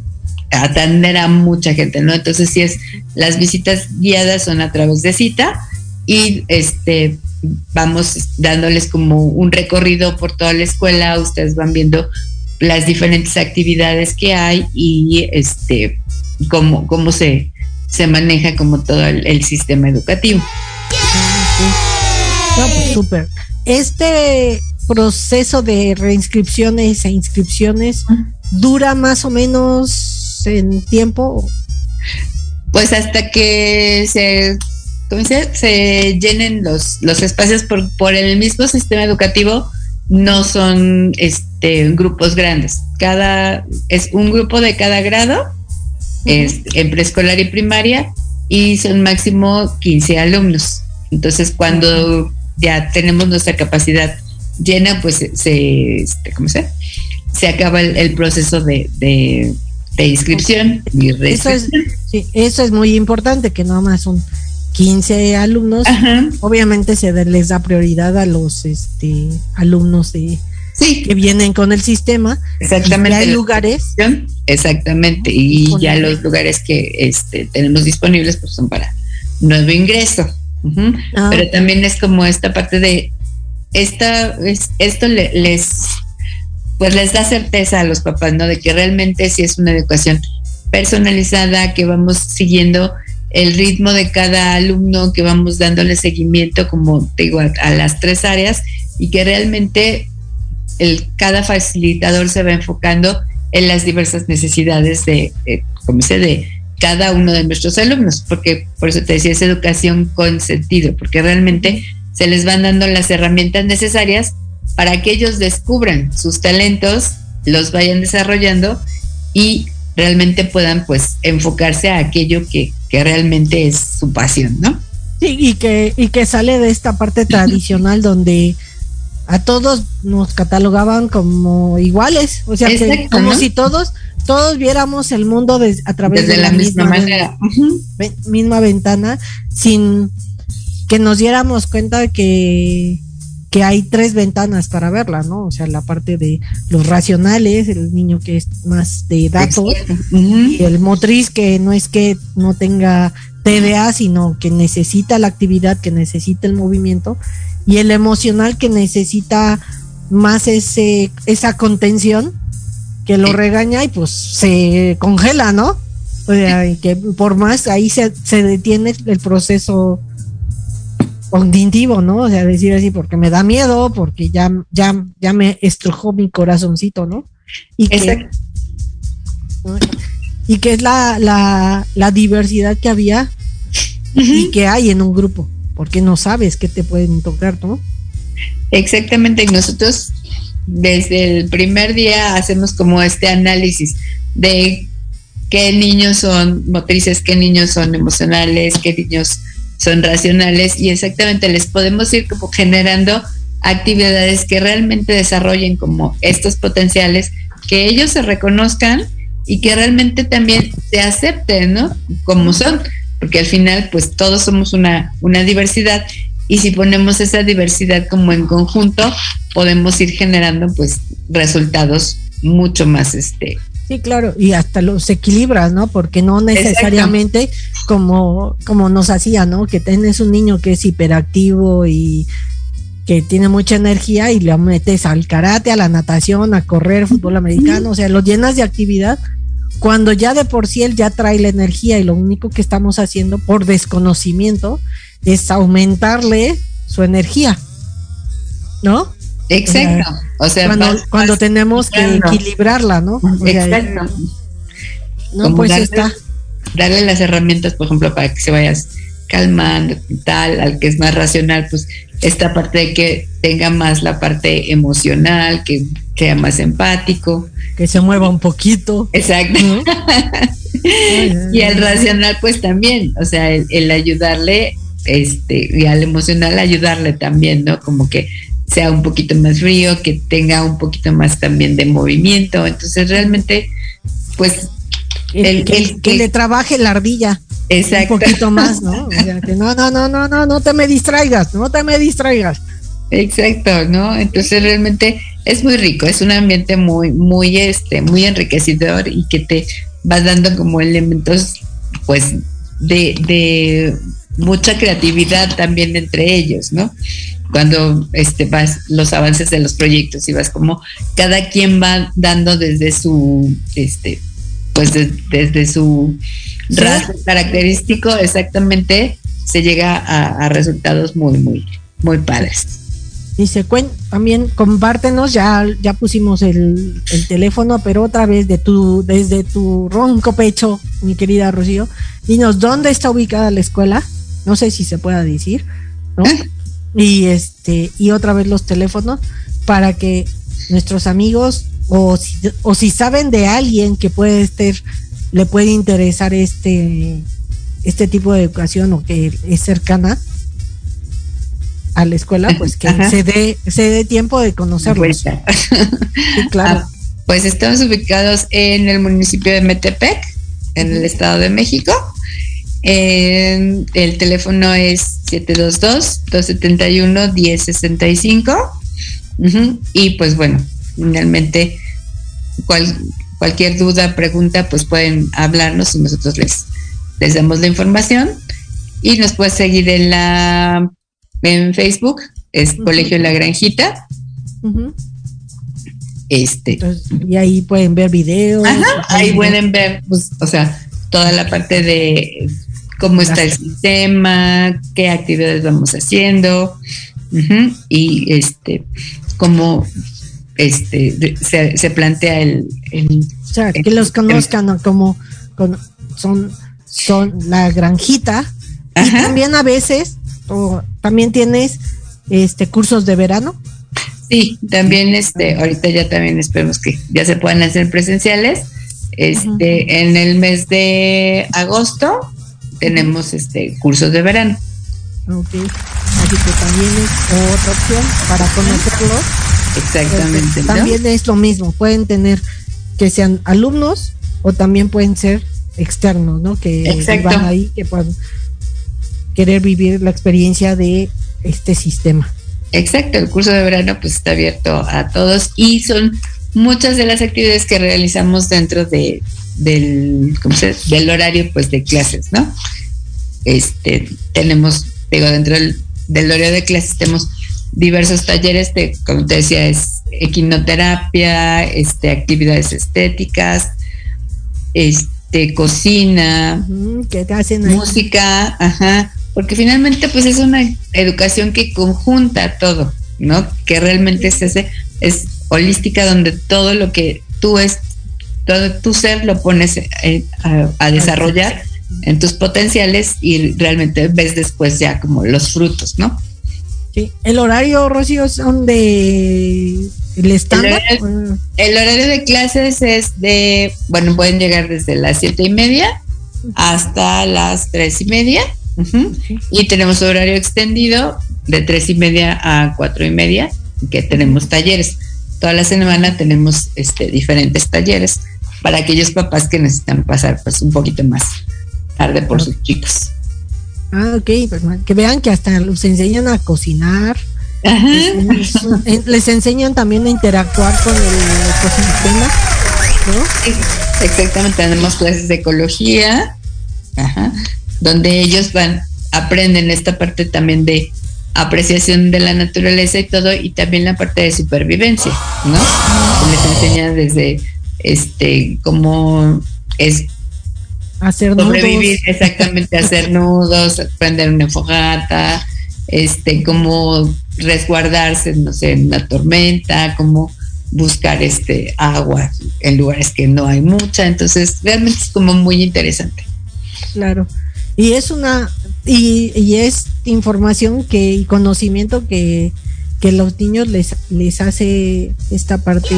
atender a mucha gente, ¿no? Entonces, si es, las visitas guiadas son a través de cita y este vamos dándoles como un recorrido por toda la escuela, ustedes van viendo las diferentes actividades que hay y este cómo, cómo se, se maneja como todo el, sistema educativo. No, pues. Este proceso de reinscripciones e inscripciones dura más o menos en tiempo. Pues hasta que se, ¿cómo se, llenen los, los espacios por, por el mismo sistema educativo, no son este, grupos grandes. Cada, es un grupo de cada grado, es, en preescolar y primaria, y son máximo 15 alumnos. Entonces, cuando ya tenemos nuestra capacidad llena, pues se, este, ¿cómo se? Se acaba el, el proceso de, de, de inscripción y Eso es, sí, eso es muy importante, que nada más son 15 alumnos, Ajá. obviamente se les da prioridad a los este alumnos de Sí, que vienen con el sistema. exactamente. Hay lugares Exactamente. Y ya los lugares que este, tenemos disponibles pues son para nuevo ingreso. Ah, Pero también es como esta parte de esta, es- esto le- les pues les da certeza a los papás, ¿no? De que realmente sí es una educación personalizada, que vamos siguiendo el ritmo de cada alumno, que vamos dándole seguimiento, como te digo, a, a las tres áreas y que realmente el, cada facilitador se va enfocando en las diversas necesidades de, eh, como dice, de cada uno de nuestros alumnos, porque por eso te decía, es educación con sentido, porque realmente se les van dando las herramientas necesarias para que ellos descubran sus talentos, los vayan desarrollando y realmente puedan pues enfocarse a aquello que, que realmente es su pasión, ¿no? Sí, y que, y que sale de esta parte tradicional donde a todos nos catalogaban como iguales, o sea, que como ¿no? si todos todos viéramos el mundo des- a través Desde de la misma manera. Misma ventana, sin que nos diéramos cuenta que que hay tres ventanas para verla, ¿no? O sea, la parte de los racionales, el niño que es más de datos, y el motriz que no es que no tenga TDA, sino que necesita la actividad, que necesita el movimiento, y el emocional que necesita más ese, esa contención, que lo regaña y pues se congela, ¿no? O sea, y que por más ahí se, se detiene el proceso cognitivo, ¿no? O sea, decir así, porque me da miedo, porque ya, ya, ya me estrujó mi corazoncito, ¿no? Y que, y que es la, la, la diversidad que había y que hay en un grupo, porque no sabes qué te pueden tocar, ¿no? Exactamente, y nosotros desde el primer día hacemos como este análisis de qué niños son motrices, qué niños son emocionales, qué niños son racionales y exactamente les podemos ir como generando actividades que realmente desarrollen como estos potenciales, que ellos se reconozcan y que realmente también se acepten, ¿no? Como son, porque al final pues todos somos una, una diversidad y si ponemos esa diversidad como en conjunto, podemos ir generando pues resultados mucho más este Sí, claro, y hasta los equilibras, ¿no? Porque no necesariamente como, como nos hacía, ¿no? Que tienes un niño que es hiperactivo y que tiene mucha energía y le metes al karate, a la natación, a correr, fútbol americano, o sea, lo llenas de actividad cuando ya de por sí él ya trae la energía y lo único que estamos haciendo por desconocimiento es aumentarle su energía, ¿no? exacto o sea cuando, vas- cuando vas tenemos que equilibrarla, ¿no? O sea, exacto no, Como pues darle- está. darle las herramientas por ejemplo para que se vayas calmando tal al que es más racional pues esta parte de que tenga más la parte emocional que sea más empático que se mueva un poquito. exacto ¿no? y al racional pues también, o sea, el, el ayudarle, este, y al emocional ayudarle también, ¿no? Como que sea un poquito más frío, que tenga un poquito más también de movimiento, entonces realmente, pues, El- El- que, el- que el- le trabaje la ardilla exacto, un poquito más, ¿no? O sea, que no, no, no, no, no, no te me distraigas, no te me distraigas. exacto, ¿no? Entonces realmente es muy rico, es un ambiente muy, muy, este, muy enriquecedor y que te va dando como elementos, pues, de, de mucha creatividad también entre ellos, ¿no? Cuando este, vas los avances de los proyectos y vas como cada quien va dando desde su, este, pues de- desde su Sí. rasgo característico, exactamente, se llega a, a resultados muy, muy, muy padres. Dice, cuen, también compártenos, ya, ya pusimos el, el teléfono, pero otra vez de tu, desde tu ronco pecho, mi querida Rocío, dinos dónde está ubicada la escuela, no sé si se pueda decir, ¿no? Y este, y otra vez los teléfonos para que nuestros amigos, o si, o si saben de alguien que puede estar, le puede interesar este, este tipo de educación o que es cercana a la escuela, pues que Ajá. se dé, se dé tiempo de conocerlos. Sí, claro. Ah, pues estamos ubicados en el municipio de Metepec, en el Estado de México. Eh, el teléfono es 722-271-1065. Ujú, Y pues bueno, finalmente cual- cualquier duda, pregunta, pues pueden hablarnos y nosotros les, les damos la información. Y nos puedes seguir en la en Facebook, es Colegio La Granjita. Este, Entonces, y ahí pueden ver videos. Ajá, ahí pueden ver, pues, o sea, toda la parte de cómo está el sistema, qué actividades vamos haciendo, ujú, y este, cómo este se, se plantea el, el- O sea, que los conozcan ¿no? como son, son la granjita. Y también a veces, o también tienes este cursos de verano. Sí, también este, ahorita ya también esperemos que ya se puedan hacer presenciales. Este, en el mes de agosto tenemos este cursos de verano. Ok. Así que también es otra opción para conocerlos. Exactamente. ¿no? También es lo mismo, pueden tener que sean alumnos o también pueden ser externos, ¿no? Que Exacto. van ahí, que puedan querer vivir la experiencia de este sistema. Exacto, el curso de verano pues está abierto a todos y son muchas de las actividades que realizamos dentro de del ¿cómo se dice? del horario pues de clases, ¿no? Este tenemos digo dentro del, del horario de clases tenemos diversos talleres de como te decía es equinoterapia, este actividades estéticas, este cocina, hacen ahí. música, ajá, porque finalmente pues es una educación que conjunta todo, ¿no? Que realmente se hace, es holística donde todo lo que tú es, todo tu ser lo pones eh, a, a desarrollar en tus potenciales y realmente ves después ya como los frutos, ¿no? Sí. El horario, Rocío, son de el estándar. horario- El horario de clases es de, bueno, pueden llegar desde las siete y media hasta las tres y media. Y tenemos horario extendido de tres y media a cuatro y media, que tenemos talleres. Toda la semana tenemos este, diferentes talleres para aquellos papás que necesitan pasar pues un poquito más tarde por sus chicos. Ah, ok, pues, que vean que hasta los enseñan a cocinar. Ajá. Les, les- les enseñan también a interactuar con el ecosistema, ¿no? Sí, exactamente, tenemos clases de ecología, ajá, donde ellos van, aprenden esta parte también de apreciación de la naturaleza y todo, y también la parte de supervivencia, ¿no? Se les enseña desde este cómo es Hacer sobrevivir, nudos. exactamente, hacer nudos, prender una fogata, este, cómo resguardarse, no sé, en una tormenta, cómo buscar este agua en lugares que no hay mucha, entonces realmente es como muy interesante. Claro. Y es una y, y es información que y conocimiento que, que los niños les les hace esta parte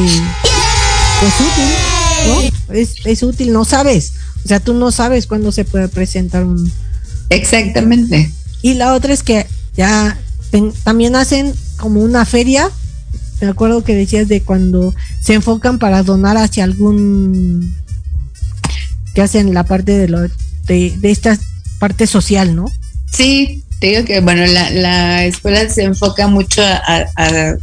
pues útil, ¿no? Es, es útil, no sabes. O sea, tú no sabes cuándo se puede presentar un Exactamente. y la otra es que ya ten- también hacen como una feria. Me acuerdo que decías de cuando se enfocan para donar hacia algún que hacen la parte de lo de, de esta parte social, ¿no? Sí, te digo que bueno, la, la escuela se enfoca mucho a, a-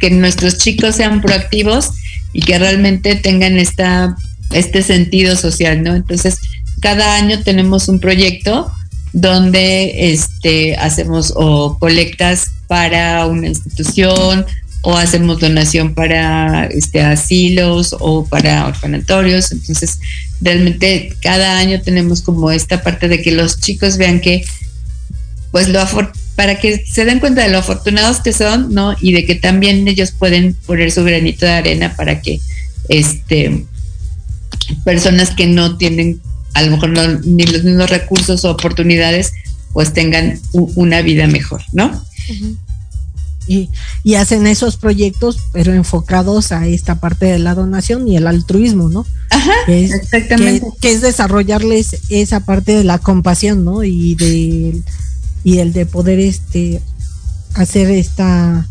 que nuestros chicos sean proactivos y que realmente tengan esta, este sentido social, ¿no? Entonces, cada año tenemos un proyecto donde este, hacemos o colectas para una institución o hacemos donación para este, asilos o para orfanatorios. Entonces, realmente cada año tenemos como esta parte de que los chicos vean que pues lo para que se den cuenta de lo afortunados que son, ¿no? Y de que también ellos pueden poner su granito de arena para que este personas que no tienen a lo mejor no- ni los mismos recursos o oportunidades, pues tengan una vida mejor, ¿no? Y, y hacen esos proyectos, pero enfocados a esta parte de la donación y el altruismo, ¿no? Ajá, que es, exactamente. que- que es desarrollarles esa parte de la compasión, ¿no? Y de y el de poder este hacer esta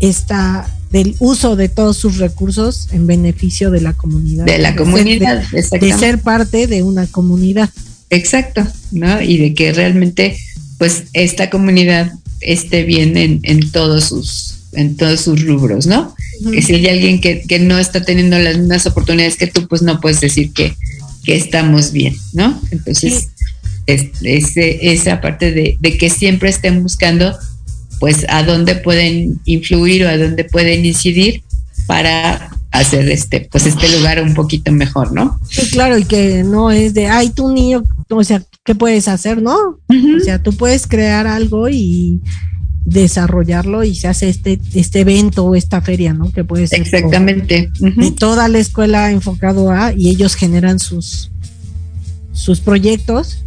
esta del uso de todos sus recursos en beneficio de la comunidad. De la ser- comunidad, de- de, ser parte de una comunidad. Exacto, ¿no? Y de que realmente, pues, esta comunidad esté bien en, en todos sus en todos sus rubros, ¿no? Que si hay alguien que, que no está teniendo las mismas oportunidades que tú, pues no puedes decir que, que estamos bien, ¿no? Entonces, es, esa parte de, de que siempre estén buscando, pues, a dónde pueden influir o a dónde pueden incidir para hacer este, pues, este lugar un poquito mejor, ¿no? Sí, claro, y que no es de, ay, tú niño, o sea, ¿qué puedes hacer? No, o sea, tú puedes crear algo y desarrollarlo y se hace este, este evento o esta feria, ¿no? Que puede ser Exactamente. De toda la escuela enfocado a y ellos generan sus sus proyectos,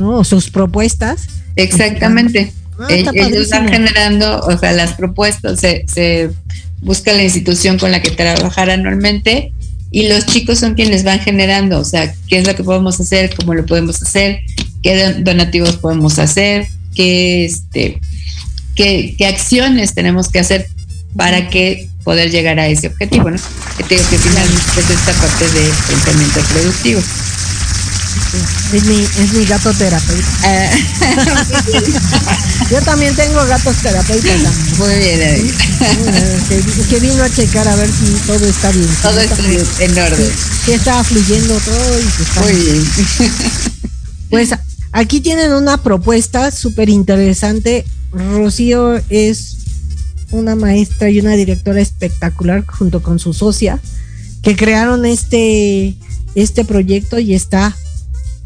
¿no? O sus propuestas. Exactamente. Ah, está Ellos van padrísimo. generando, o sea, las propuestas, se, se busca la institución con la que trabajar anualmente y los chicos son quienes van generando, o sea, qué es lo que podemos hacer, cómo lo podemos hacer, qué don- donativos podemos hacer, qué, este, qué, qué acciones tenemos que hacer para que poder llegar a ese objetivo, ¿no? Que te digo que finalmente es esta parte de pensamiento productivo. Es mi, es mi gato terapeuta. Ah. Yo también tengo gatos terapeutas. Muy bien, Adri. que, que vino a checar a ver si todo está bien. Todo está en orden. si está fluyendo todo y si está Muy bien. Pues aquí tienen una propuesta súper interesante. Rocío es una maestra y una directora espectacular junto con su socia que crearon este, este proyecto y está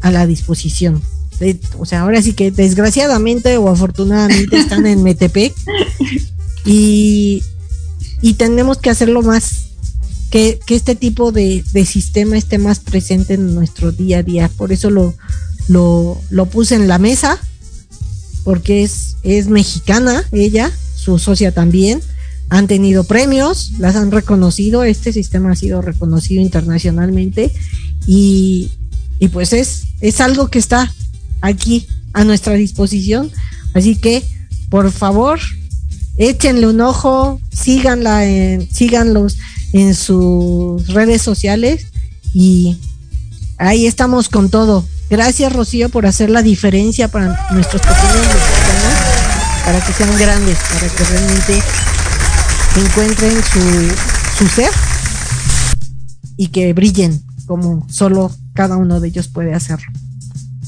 a la disposición. De- o sea, ahora sí que desgraciadamente o afortunadamente están en Metepec y, y tenemos que hacerlo más, que, que este tipo de, de sistema esté más presente en nuestro día a día. Por eso lo, lo, lo puse en la mesa, porque es, es mexicana ella, su socia también. Han tenido premios, las han reconocido, este sistema ha sido reconocido internacionalmente y, y pues es, es algo que está aquí a nuestra disposición. Así que, por favor, échenle un ojo, síganla en, síganlos en sus redes sociales y ahí estamos con todo. Gracias Rocío por hacer la diferencia para nuestros pequeños mexicanos, para que sean grandes, para que realmente encuentren su, su ser y que brillen como solo cada uno de ellos puede hacerlo.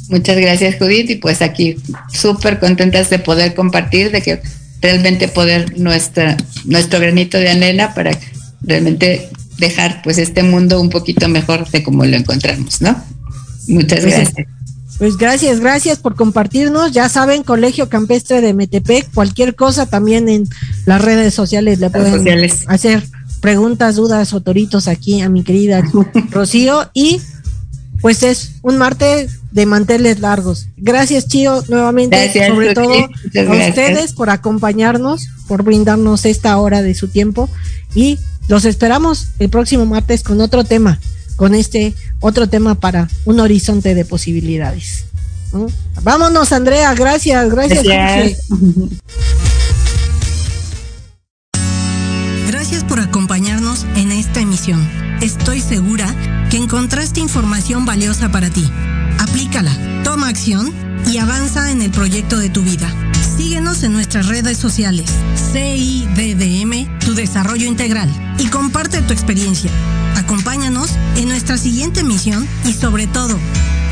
Muchas gracias, Judith. Y pues aquí súper contentas de poder compartir, de que realmente poder nuestra, nuestro granito de anela para realmente dejar pues este mundo un poquito mejor de como lo encontramos, ¿no? Muchas Pues, gracias. Pues gracias, gracias por compartirnos. Ya saben, Colegio Campestre de Metepec, cualquier cosa también en las redes sociales le pueden sociales. hacer preguntas, dudas o toritos aquí a mi querida Rocío. Y pues es un martes de manteles largos. Gracias, Chío, nuevamente, Gracias, sobre todo Muchas a gracias. ustedes por acompañarnos, por brindarnos esta hora de su tiempo. Y los esperamos el próximo martes con otro tema, con este otro tema para un horizonte de posibilidades. ¿no? Vámonos, Andrea, gracias, gracias. Gracias. Gracias por acompañarnos en Estoy segura que encontraste información valiosa para ti. Aplícala, toma acción y avanza en el proyecto de tu vida. Síguenos en nuestras redes sociales, CIDDM, tu desarrollo integral, y comparte tu experiencia. Acompáñanos en nuestra siguiente emisión y sobre todo,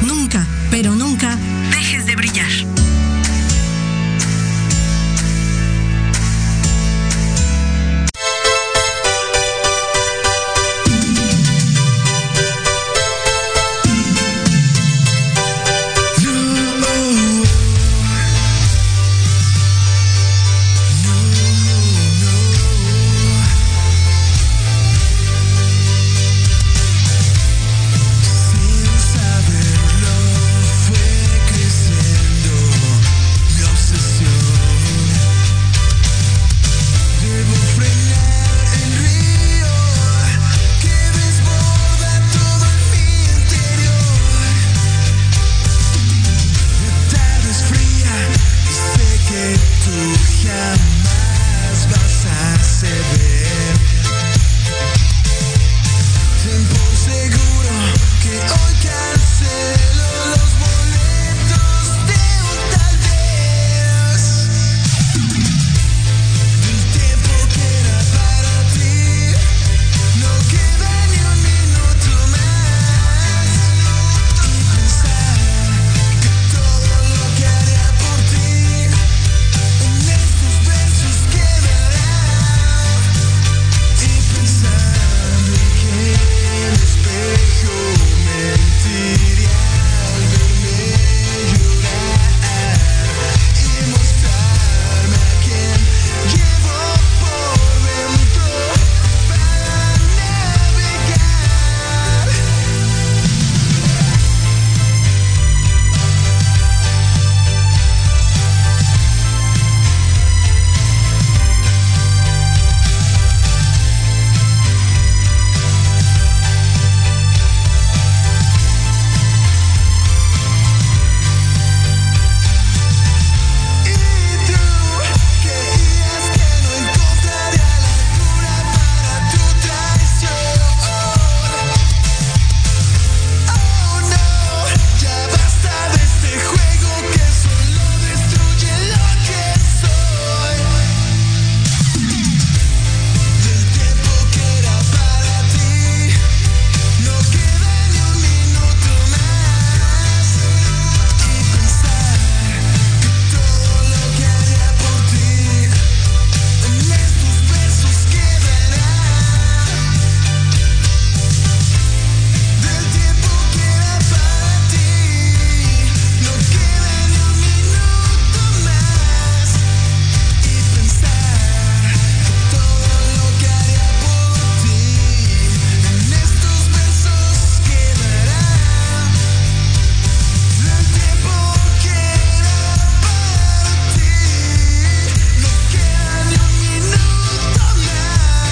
nunca, pero nunca, dejes de brillar.